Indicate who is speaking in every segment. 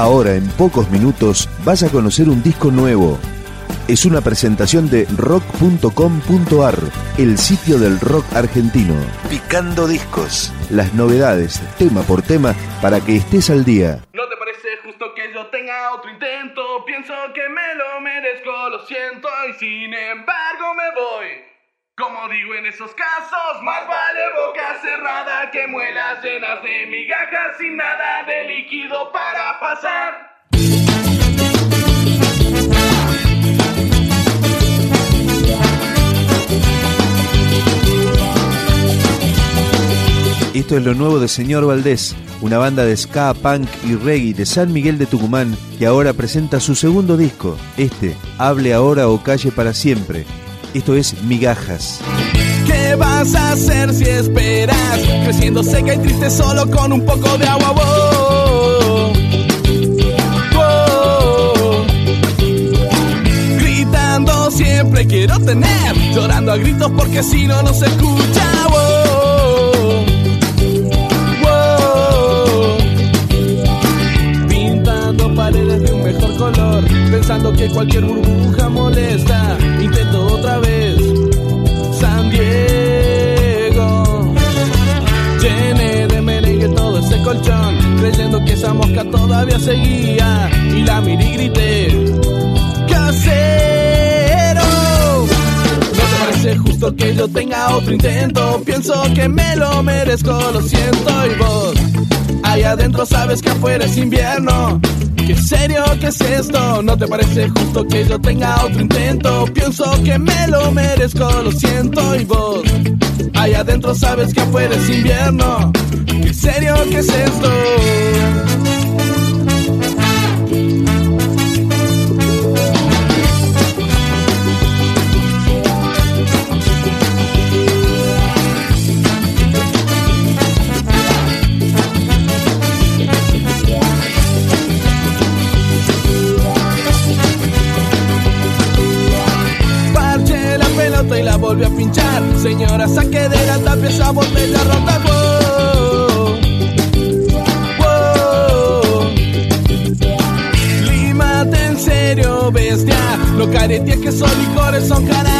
Speaker 1: Ahora, en pocos minutos, vas a conocer un disco nuevo. Es una presentación de rock.com.ar, el sitio del rock argentino. Picando discos. Las novedades, tema por tema, para que estés al día.
Speaker 2: ¿No te parece justo que yo tenga otro intento? Pienso que me lo merezco, lo siento, y sin embargo me voy. Como digo en esos casos, más vale boca cerrada que muelas llenas de migajas sin nada de líquido para
Speaker 1: Esto es lo nuevo de Señor Valdés, una banda de ska, punk y reggae de San Miguel de Tucumán que ahora presenta su segundo disco, este, Hable ahora o calle para siempre. Esto es Migajas.
Speaker 2: ¿Qué vas a hacer si esperas? Creciendo seca y triste solo con un poco de agua. Quiero tener, llorando a gritos porque si no no se. Wow. Pintando paredes de un mejor color, pensando que cualquier burbuja molesta. Intento otra vez. San Diego. Llené de merengue todo ese colchón, creyendo que esa mosca todavía seguía. Y la miré y grité: que yo tenga otro intento. Pienso que me lo merezco, lo siento. Y vos, ahí adentro sabes que afuera es invierno. ¿Qué serio que es esto? ¿No te parece justo que yo tenga otro intento? Pienso que me lo merezco, lo siento y vos Ahí adentro sabes que afuera es invierno ¿Qué serio que es esto? Son jarabes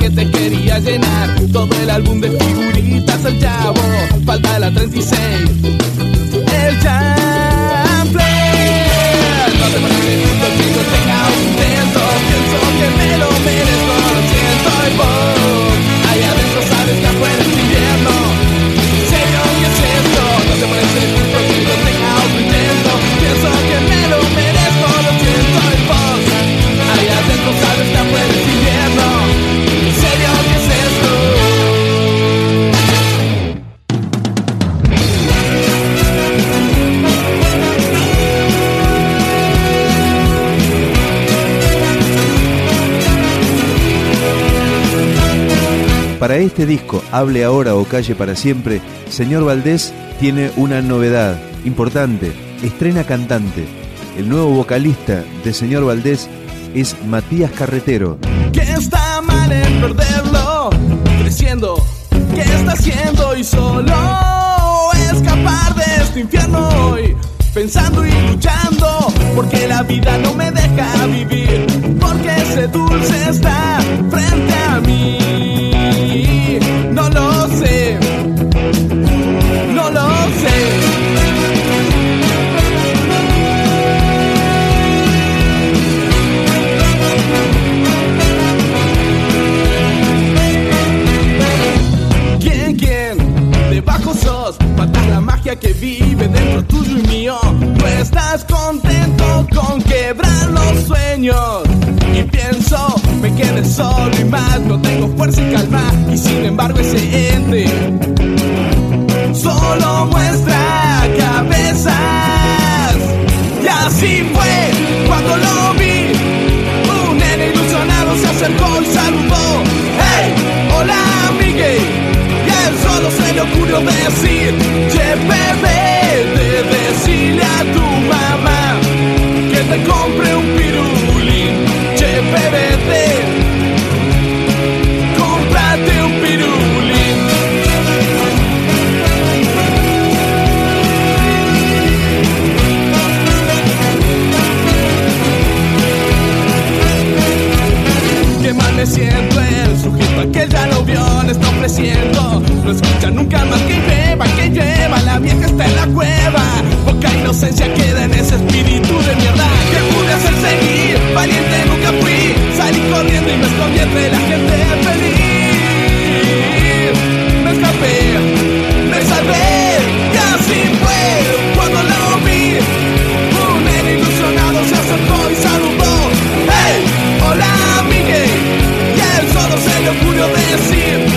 Speaker 2: Mis paquetes, quería llenar. Todo el álbum de figuritas El chavo, falta la 36
Speaker 1: este disco, Hable ahora o calle para siempre, Señor Valdés tiene una novedad importante. Estrena cantante. El nuevo vocalista de Señor Valdés es Matías Carretero.
Speaker 2: ¿Qué está mal en perderlo? Creciendo, ¿qué está haciendo? Y solo escapar de este infierno hoy. Pensando y luchando, porque la vida no me deja vivir. Porque ese dulce está frente a mí. Que vive dentro tuyo y mío. No estás contento con quebrar los sueños. Y pienso, me quedé solo y más. No tengo fuerza y calma. Y sin embargo, ese ente solo muestra cabezas. Y así fue cuando lo vi. Un nene ilusionado se acercó y saludó. ¡Hey! ¡Hola, Miguel! Solo se le ocurrió decir: Che, entre la gente feliz Me escapé, me salvé Y así fue cuando lo vi Un nene ilusionado se acercó y saludó ¡Hey! ¡Hola, Miguel! Y él solo se le ocurrió decir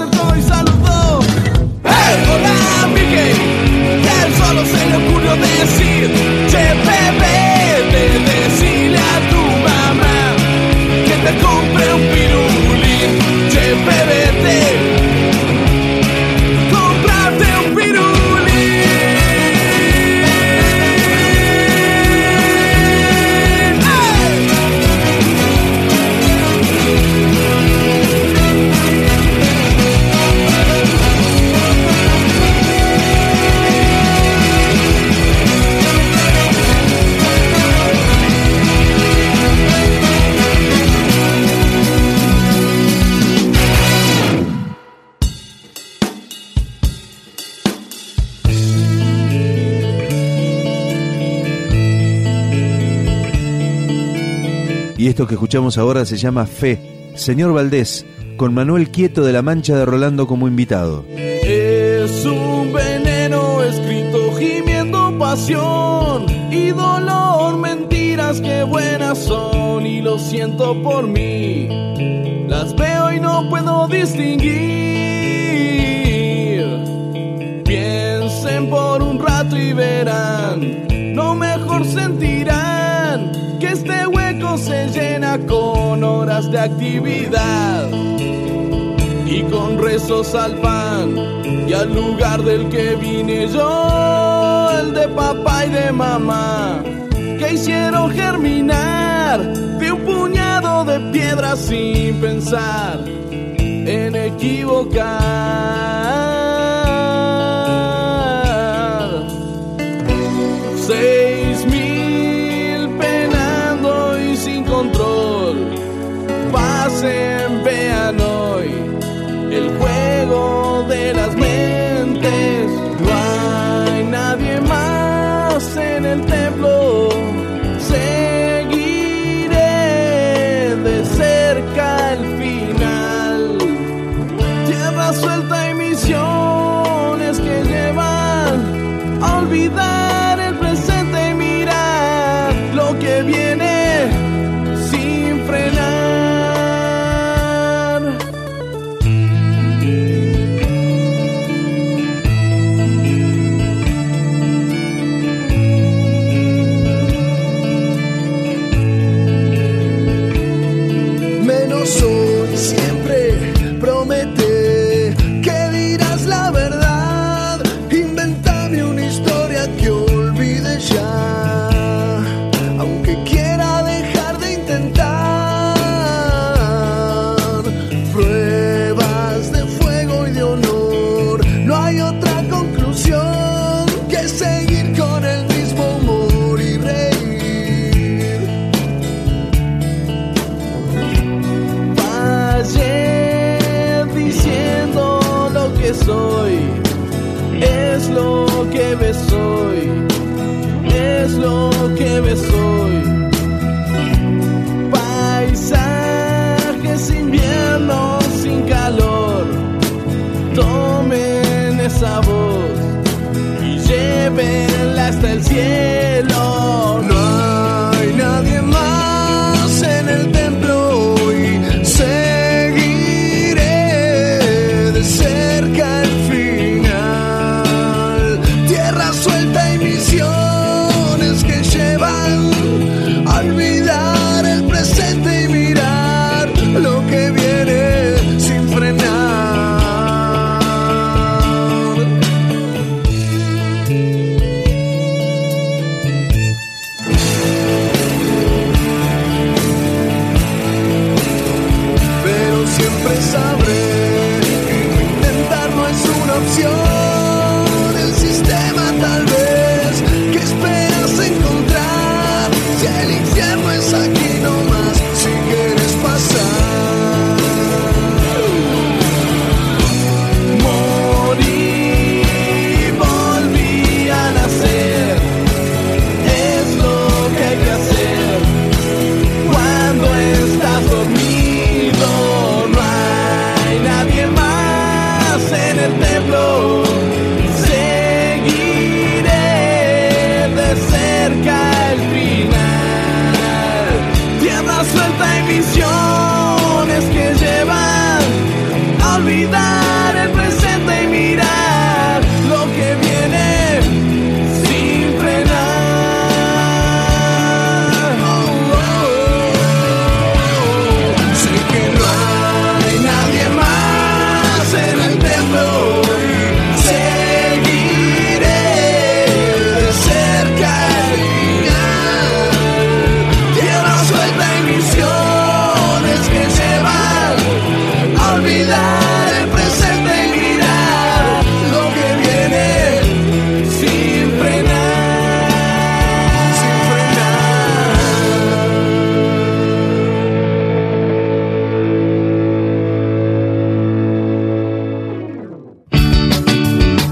Speaker 2: se acercó y saludó.
Speaker 1: Esto que escuchamos ahora se llama Fe. Señor Valdés, con Manuel Quieto de la Mancha de Rolando como invitado.
Speaker 2: Es un veneno escrito gimiendo pasión y dolor, mentiras que buenas son y lo siento por mí. Las veo y no puedo distinguir. Piensen por un rato y verán, no mejor sentirán se llena con horas de actividad y con rezos al pan y al lugar del que vine yo, el de papá y de mamá, que hicieron germinar de un puñado de piedras sin pensar en equivocar. En templo.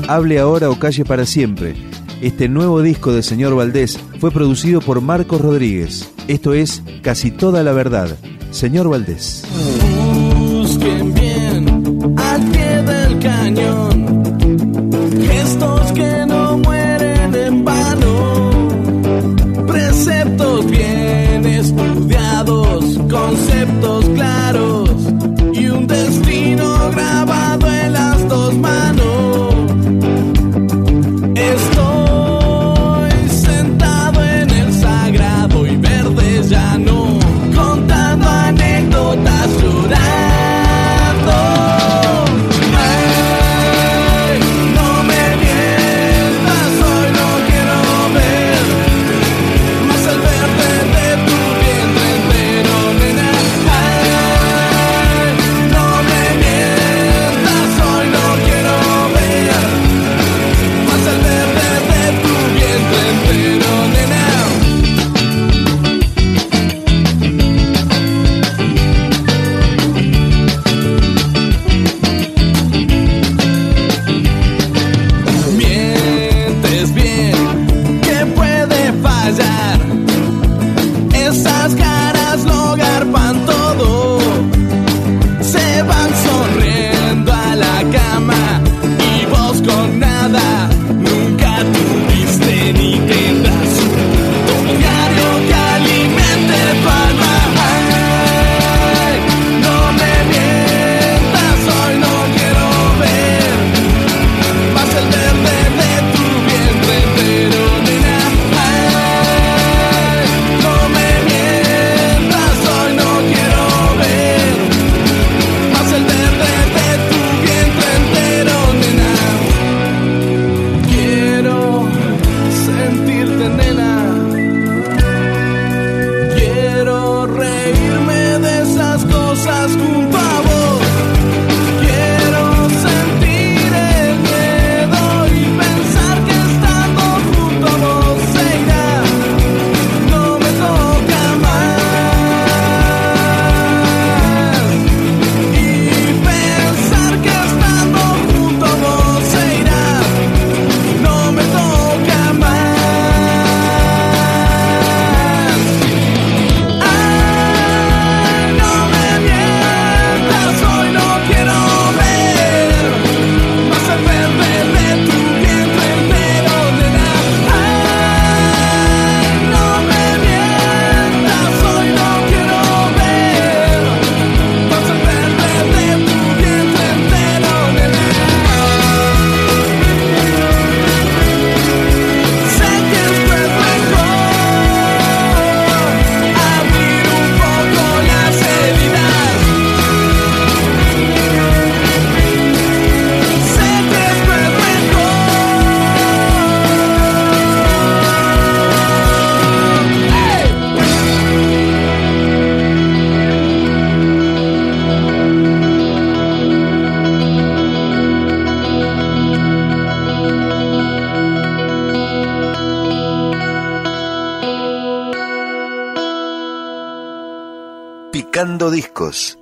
Speaker 1: Hable ahora o calle para siempre. Este nuevo disco de Señor Valdés fue producido por Marcos Rodríguez. Esto es Casi toda la verdad. Señor Valdés.
Speaker 2: Busquen bien al pie del cañón. Gestos que no mueren en vano. Preceptos bien estudiados, conceptos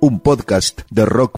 Speaker 1: Un podcast de rock